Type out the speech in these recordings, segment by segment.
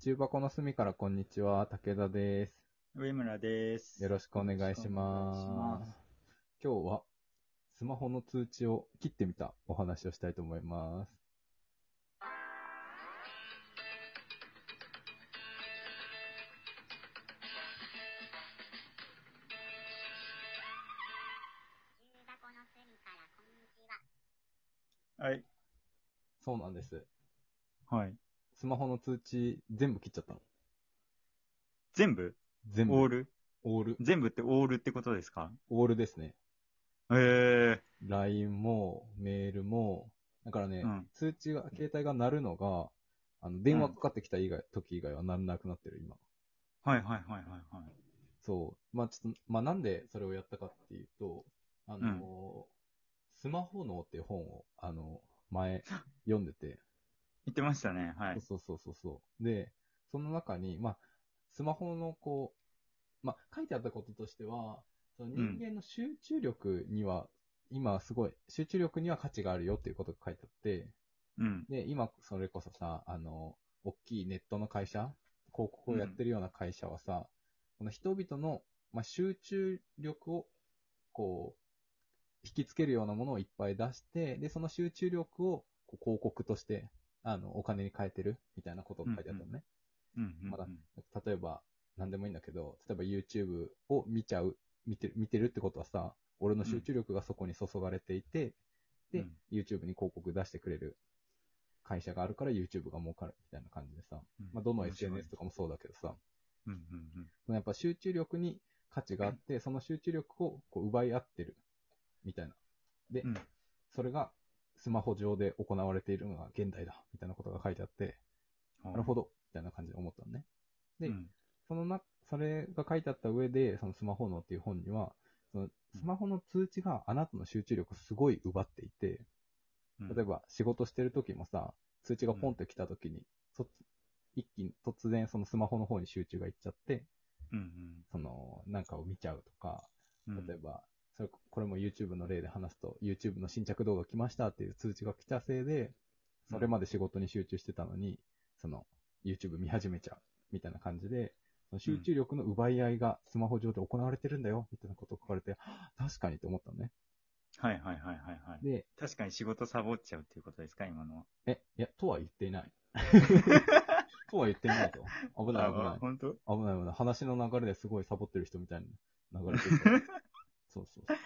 中箱の隅からこんにちは、武田です。上村です。よろしくお願いします。今日はスマホの通知を切ってみたお話をしたいと思います。中箱の隅からこんにちは。はい。そうなんです。はい。スマホの通知全部切っちゃったの。全部？全部。オール？オール。全部ってオールってことですか？オールですね。へえ LINE もメールも、だからね、うん通知が、携帯が鳴るのが、あの、電話かかってきた以外、時以外は鳴らなくなってる、今。はいはいはいはいはい。そう。まあちょっと、まあなんでそれをやったかっていうと、あの、スマホ脳っていう本を、あの、前、読んでて、言ってましたね。はい。そうそうそうそう。で、その中に、まあ、スマホのこう、まあ、書いてあったこととしては、その人間の集中力には、今すごい、集中力には価値があるよっていうことが書いてあって、うん。で、今それこそさ、あの、大きいネットの会社、広告をやってるような会社はさ、この人々の、まあ、集中力を、こう、引きつけるようなものをいっぱい出して、で、その集中力をこう広告として、あの、お金に変えてるみたいなことが書いてあったのね。うんうんうん。まだ例えば、なんでもいいんだけど、例えば YouTube を見ちゃう、見てる、見てるってことはさ、俺の集中力がそこに注がれていて、で、うん YouTube に広告出してくれる会社があるから YouTube が儲かるみたいな感じでさ、うんまあ、どの面白い SNS とかもそうだけどさ、うんうんそのやっぱ集中力に価値があって、その集中力をこう奪い合ってる、みたいな。で、うん。それがスマホ上で行われているのが現代だ、みたいなことが書いてあって、うん。なるほど、みたいな感じで思ったのね。で、うんそのな、それが書いてあった上で、そのスマホ脳っていう本には、そのスマホの通知があなたの集中力をすごい奪っていて、うん例えば仕事してる時もさ、通知がポンって来た時に、そ一気に突然そのスマホの方に集中がいっちゃって、うんその、なんかを見ちゃうとか、うん。例えば、それ、これも YouTube の例で話すと、YouTube の新着動画来ましたっていう通知が来たせいで、それまで仕事に集中してたのに、その、YouTube 見始めちゃう、みたいな感じで、その集中力の奪い合いがスマホ上で行われてるんだよ、みたいなことを書かれて、はあ確かにと思ったのね。はいはいはいはいはい。で、確かに仕事サボっちゃうっていうことですか今のは。え、いや、とは言っていない。とは言っていないと。危ない危ない。本当危ない危ない。話の流れですごいサボってる人みたいな流れてる。そうそうそう。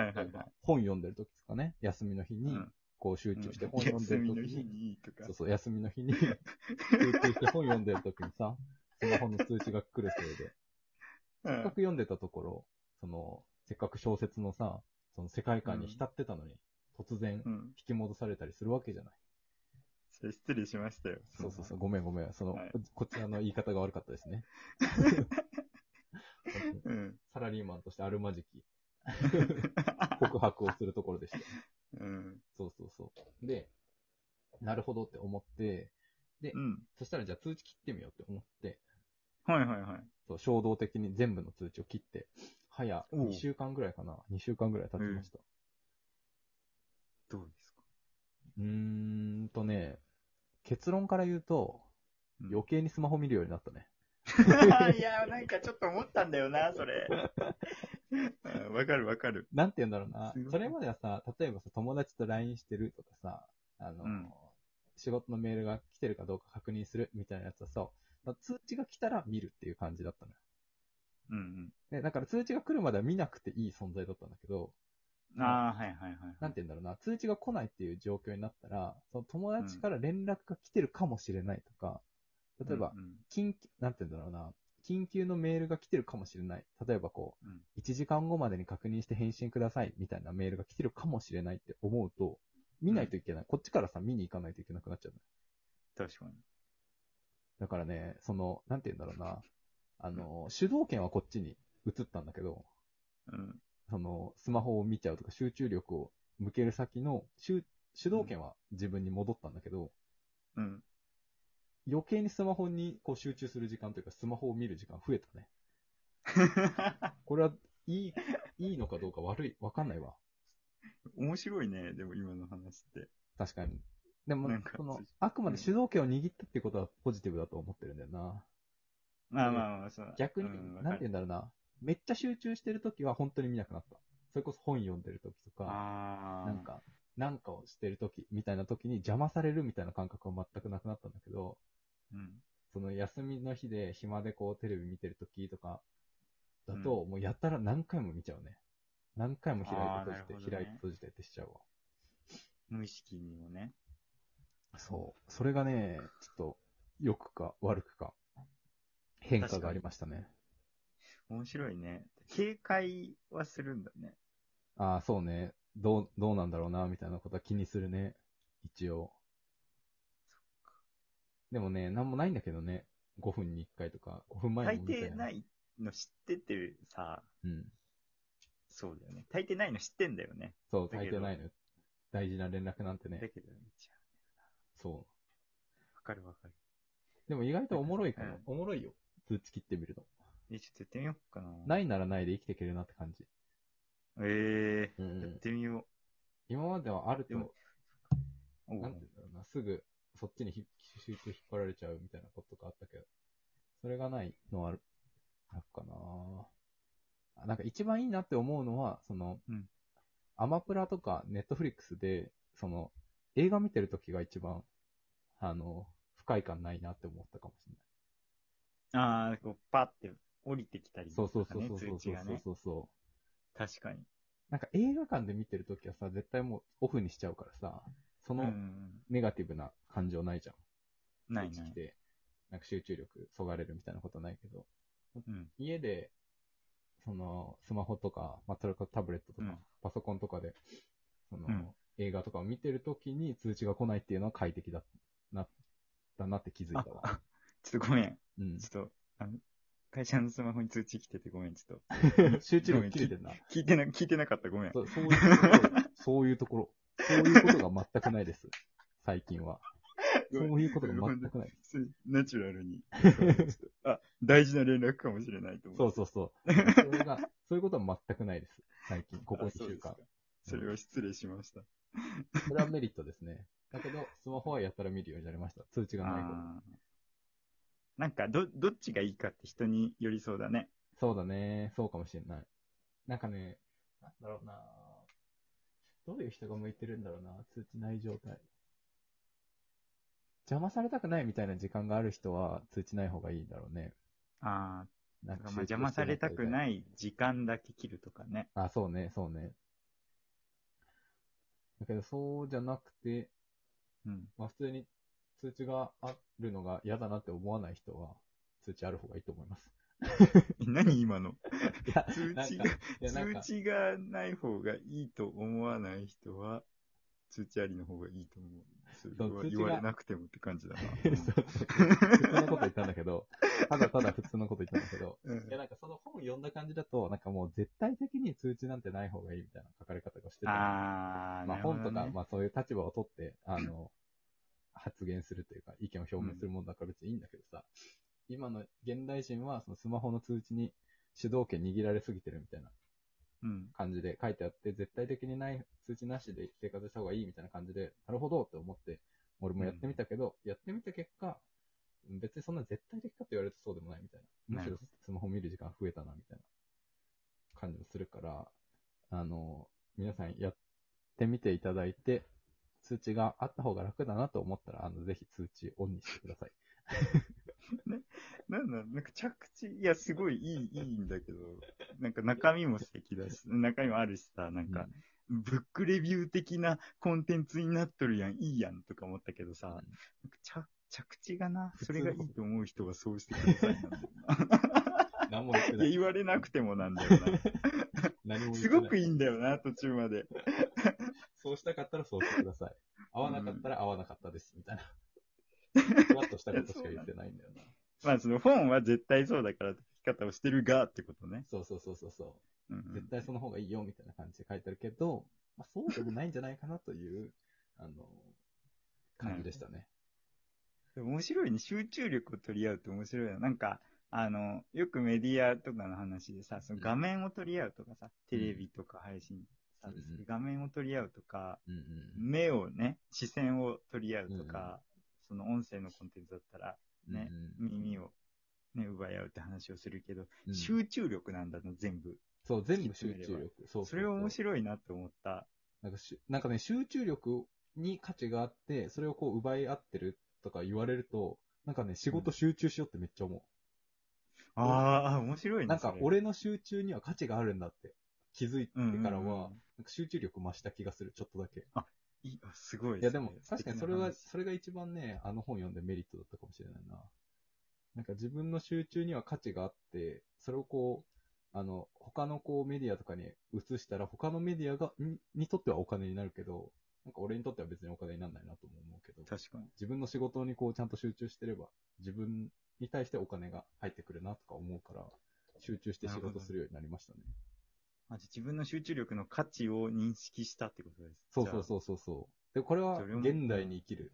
はいはいはい。本読んでる時とかね、休みの日にうん、こう集中して本読んでる時に、にとかそう。そう、休みの日に、集中して本読んでる時にさ、スマホの通知が来るせいで、うんせっかく読んでたところ、その、せっかく小説のさ、その世界観に浸ってたのに、突然うん。引き戻されたりするわけじゃない。それ失礼しましたよ。そうそうそう、ごめんごめん。その、こちらの言い方が悪かったですね。うん。サラリーマンとしてあるまじき 告白をするところでした。うん。そうそうそう。で、なるほどって思って、うん。そしたらじゃあ通知切ってみようって思って、はいはいはい。そう衝動的に全部の通知を切って、早おう2週間ぐらいかな ?2 週間ぐらい経ちました。どうですか？うーんとね、結論から言うと、うん余計にスマホ見るようになったね。いや、なんかちょっと思ったんだよな、それ。うんわかるわかる。なんて言うんだろうなすご。いそれまではさ、例えばさ、友達と LINE してるとかさ、あの、うん仕事のメールが来てるかどうか確認するみたいなやつはさ、通知が来たら見るっていう感じだったのよ。うんで、だから通知が来るまでは見なくていい存在だったんだけど、うん。ああ、はいはいはい。なんて言うんだろうな、通知が来ないっていう状況になったら、その友達から連絡が来てるかもしれないとか、例えば、うんうん緊急、なんて言うんだろうな、緊急のメールが来てるかもしれない。例えばこう、うん1時間後までに確認して返信くださいみたいなメールが来てるかもしれないって思うと、見ないといけない。こっちからさ、見に行かないといけなくなっちゃうのよ。確かに。だからね、その、なんて言うんだろうな、あの、主導権はこっちに移ったんだけど、うん。その、スマホを見ちゃうとか集中力を向ける先の主主導権は自分に戻ったんだけど、うん。余計にスマホにこう集中する時間というか、スマホを見る時間増えたね。これはいい、いいのかどうか悪い、わかんないわ。面白いね、でも今の話って。確かに。でもなんか、その、あくまで主導権を握ったっていうことはポジティブだと思ってるんだよな。まあまあまあ、そう。逆に、うんなんて言うんだろうな。めっちゃ集中してるときは本当に見なくなった。それこそ本読んでるときとか。なん、か、なんかをしてるときみたいなときに邪魔されるみたいな感覚は全くなくなったんだけど、休みの日で暇でこうテレビ見てるときとかだと、もうやったら何回も見ちゃうね。何回も開いて閉じて、開いて閉じてってしちゃうわ。無意識にもね。そう。それがね、ちょっと、良くか悪くか、変化がありましたね。面白いね。警戒はするんだね。ああ、そうね。どう、どうなんだろうな、みたいなことは気にするね。一応。でもね、なんもないんだけどね。5分に1回とか、5分前大に見た抵ないの知っててさ、うん。そうだよね。大抵ないの知ってんだよね。そう、だけど大抵ないのよ。大事な連絡なんてね。だけど、見ちゃそう。う。わかるわかる。でも意外とおもろいかなうん。おもろいよ。通知切ってみると。え、ちょっとやってみようかな。ないならないで生きていけるなって感じ。ええうんやってみよ今まではあると、でもう。おうなんて言うんだろうな、すぐそっちにひ集中引っ張られちゃうみたいなことがあったけど、それがないのはある、あるかなあなんか一番いいなって思うのは、その、うんアマプラとかネットフリックスで、その、映画見てるときが一番、あの、不快感ないなって思ったかもしれない。ああ、こう、パって降りてきたりそうそうとかね、そうそうそう。そうそう。確かに。なんか映画館で見てるときはさ、絶対もうオフにしちゃうからさ、そのうん。ネガティブな感情ないじゃん。ないない。こっち来て、なんか集中力そがれるみたいなことないけど、うん。家で、その、スマホとか、まあ、それかタブレットとか、うんパソコンとかで、その、うん映画とかを見てるときに通知が来ないっていうのは快適だな、だなって気づいたわ。あ、ちょっとごめん。うん。ちょっと、あの、会社のスマホに通知来ててごめん、ちょっと。集中力切れてんな。聞いてな、聞いてなかった、ごめん。そうそういうところ、そういうところ。そういうことが全くないです。最近は。そういうことが全くない。ナチュラルに。あ、大事な連絡かもしれないと思そうう。そうそう。それが、そういうことは全くないです。最近、ここ2週間あそれは失礼しました。それはメリットですね。だけど、スマホはやったら見るようになりました。通知がない。なんか、ど、どっちがいいかって人によりそうだね。そうだね。そうかもしれない。なんかね、なんだろうなどういう人が向いてるんだろうな通知ない状態。邪魔されたくないみたいな時間がある人は通知ない方がいいんだろうね。ああ、なんまあ邪魔されたくい。ない時間だけ切るとかね。あ、そうね、そうね。だけど、そうじゃなくて、うん。まあ普通に通知があるのが嫌だなって思わない人は、通知ある方がいいと思います。え 何今の？通知が、通知がない方がいいと思わない人は、通知ありの方がいいと思う。それは言われなくてもって感じだな。普通のこと言ったんだけど、ただただ普通のこと言ったんだけど、うんいやなんかその本読んだ感じだと、なんかもう絶対的に通知なんてない方がいいみたいな書かれ方がしてた。あー、まあ本とか、まあそういう立場を取って、あの、発言するというか、意見を表明するものだから別にいいんだけどさ、今の現代人はそのスマホの通知に主導権握られすぎてるみたいなうん。感じで書いてあって、絶対的にない通知なしで生活した方がいいみたいな感じで、なるほどって思って、俺もやってみたけど、やってみた結果、別にそんな絶対的かと言われるとそうでもないみたいな。むしろスマホ見る時間増えたなみたいな感じもするから、あの、皆さんやってみていただいて、通知があった方が楽だなと思ったら、あの、ぜひ通知オンにしてください。なんだ、なんか着地、いや、すごいいい、いいんだけど、なんか中身も素敵だし、中身もあるしさ、なんか、ブックレビュー的なコンテンツになっとるやん、いいやんとか思ったけどさ、着着地がな、それがいいと思う人はそうしてくださいなんだよ 何も言ってな。ない言われなくてもなんだよな。何もす。ごくいいんだよな、途中まで。そうしたかったらそうしてください。合わなかったら合わなかったです、みたいな。ふわっとしたことしか言ってないんだよな。まあ、その本は絶対そうだから書き方をしてるがってことね。そうそうそうそうそう。うんうん絶対その方がいいよ、みたいな感じで書いてあるけど、まあ、そうでもないんじゃないかなという、あの、感じでしたね。面白いね。集中力を取り合うって面白いな。なんか、あの、よくメディアとかの話でさ、その画面を取り合うとかさ、テレビとか配信画面を取り合うとか、うんうん。目をね、視線を取り合うとか、その音声のコンテンツだったら、ね、うんうん耳を、ね、奪い合うって話をするけど、うん集中力なんだな、全部。そう、全部集中力。そうそれは面い。白いなって思った。なんかしなんかね、集中力に価値があって、それをこう奪い合ってるとか言われると、なんかね、仕事集中しようってめっちゃ思ああ、面白う。いね。なんか俺の集中には価値があるんだって気づいてからは、うんうんうんなんか集中力増した気がする、ちょっとだけ。いいあすごいいやでも、確かにそれは、それが一番ね、あの本読んでメリットだったかもしれないな。なんか自分の集中には価値があって、それをこう、あの、他のこうメディアとかに移したら、他のメディアが、ににとってはお金になるけど、なんか俺にとっては別にお金にならないなとも思うけど、確かに。自分の仕事にこうちゃんと集中してれば、自分に対してお金が入ってくるなとか思うから、集中して仕事するようになりましたね。あじゃあ自分の集中力の価値を認識したってことです。う。そうそうそうそうそう。で、これは現代に生きる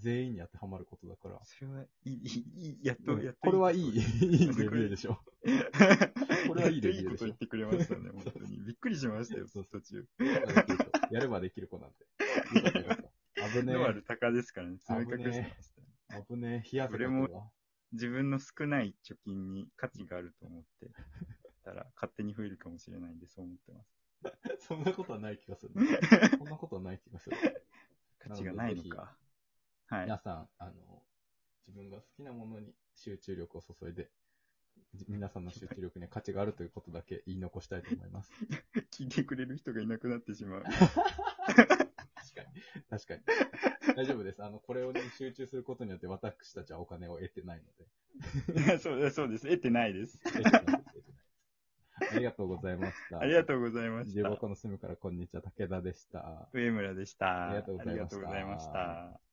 全員に当てはまることだから、それはいい、いい、やっと、うんやっとこれはいい、いいレビューでしょ。こ これはいいレビューでしょいいこと言ってくれましたね、本当に。びっくりしましたよ、途中。やればできる子なんで。危ねノアル高ですからね、詰め隠してました危ねえ、冷やせた俺もわ。自分の少ない貯金に価値があると思ってたら、勝手に増えるかもしれないんで、そう思ってます。そんなことはない気がする。そんなことはない気がする。価値がないのか。はい。皆さん、あの、自分が好きなものに集中力を注いで、じ皆さんの集中力には価値があるということだけ言い残したいと思います。聞いてくれる人がいなくなってしまう。確かに。大丈夫です。あの、これを、ね、集中することによって私たちはお金を得てないので。そうそうです。得てないです。ありがとうございました。ありがとうございまし重た。箱の隅からこんにちは、武田でした。上村でした。ありがとうございましたありがとうございました。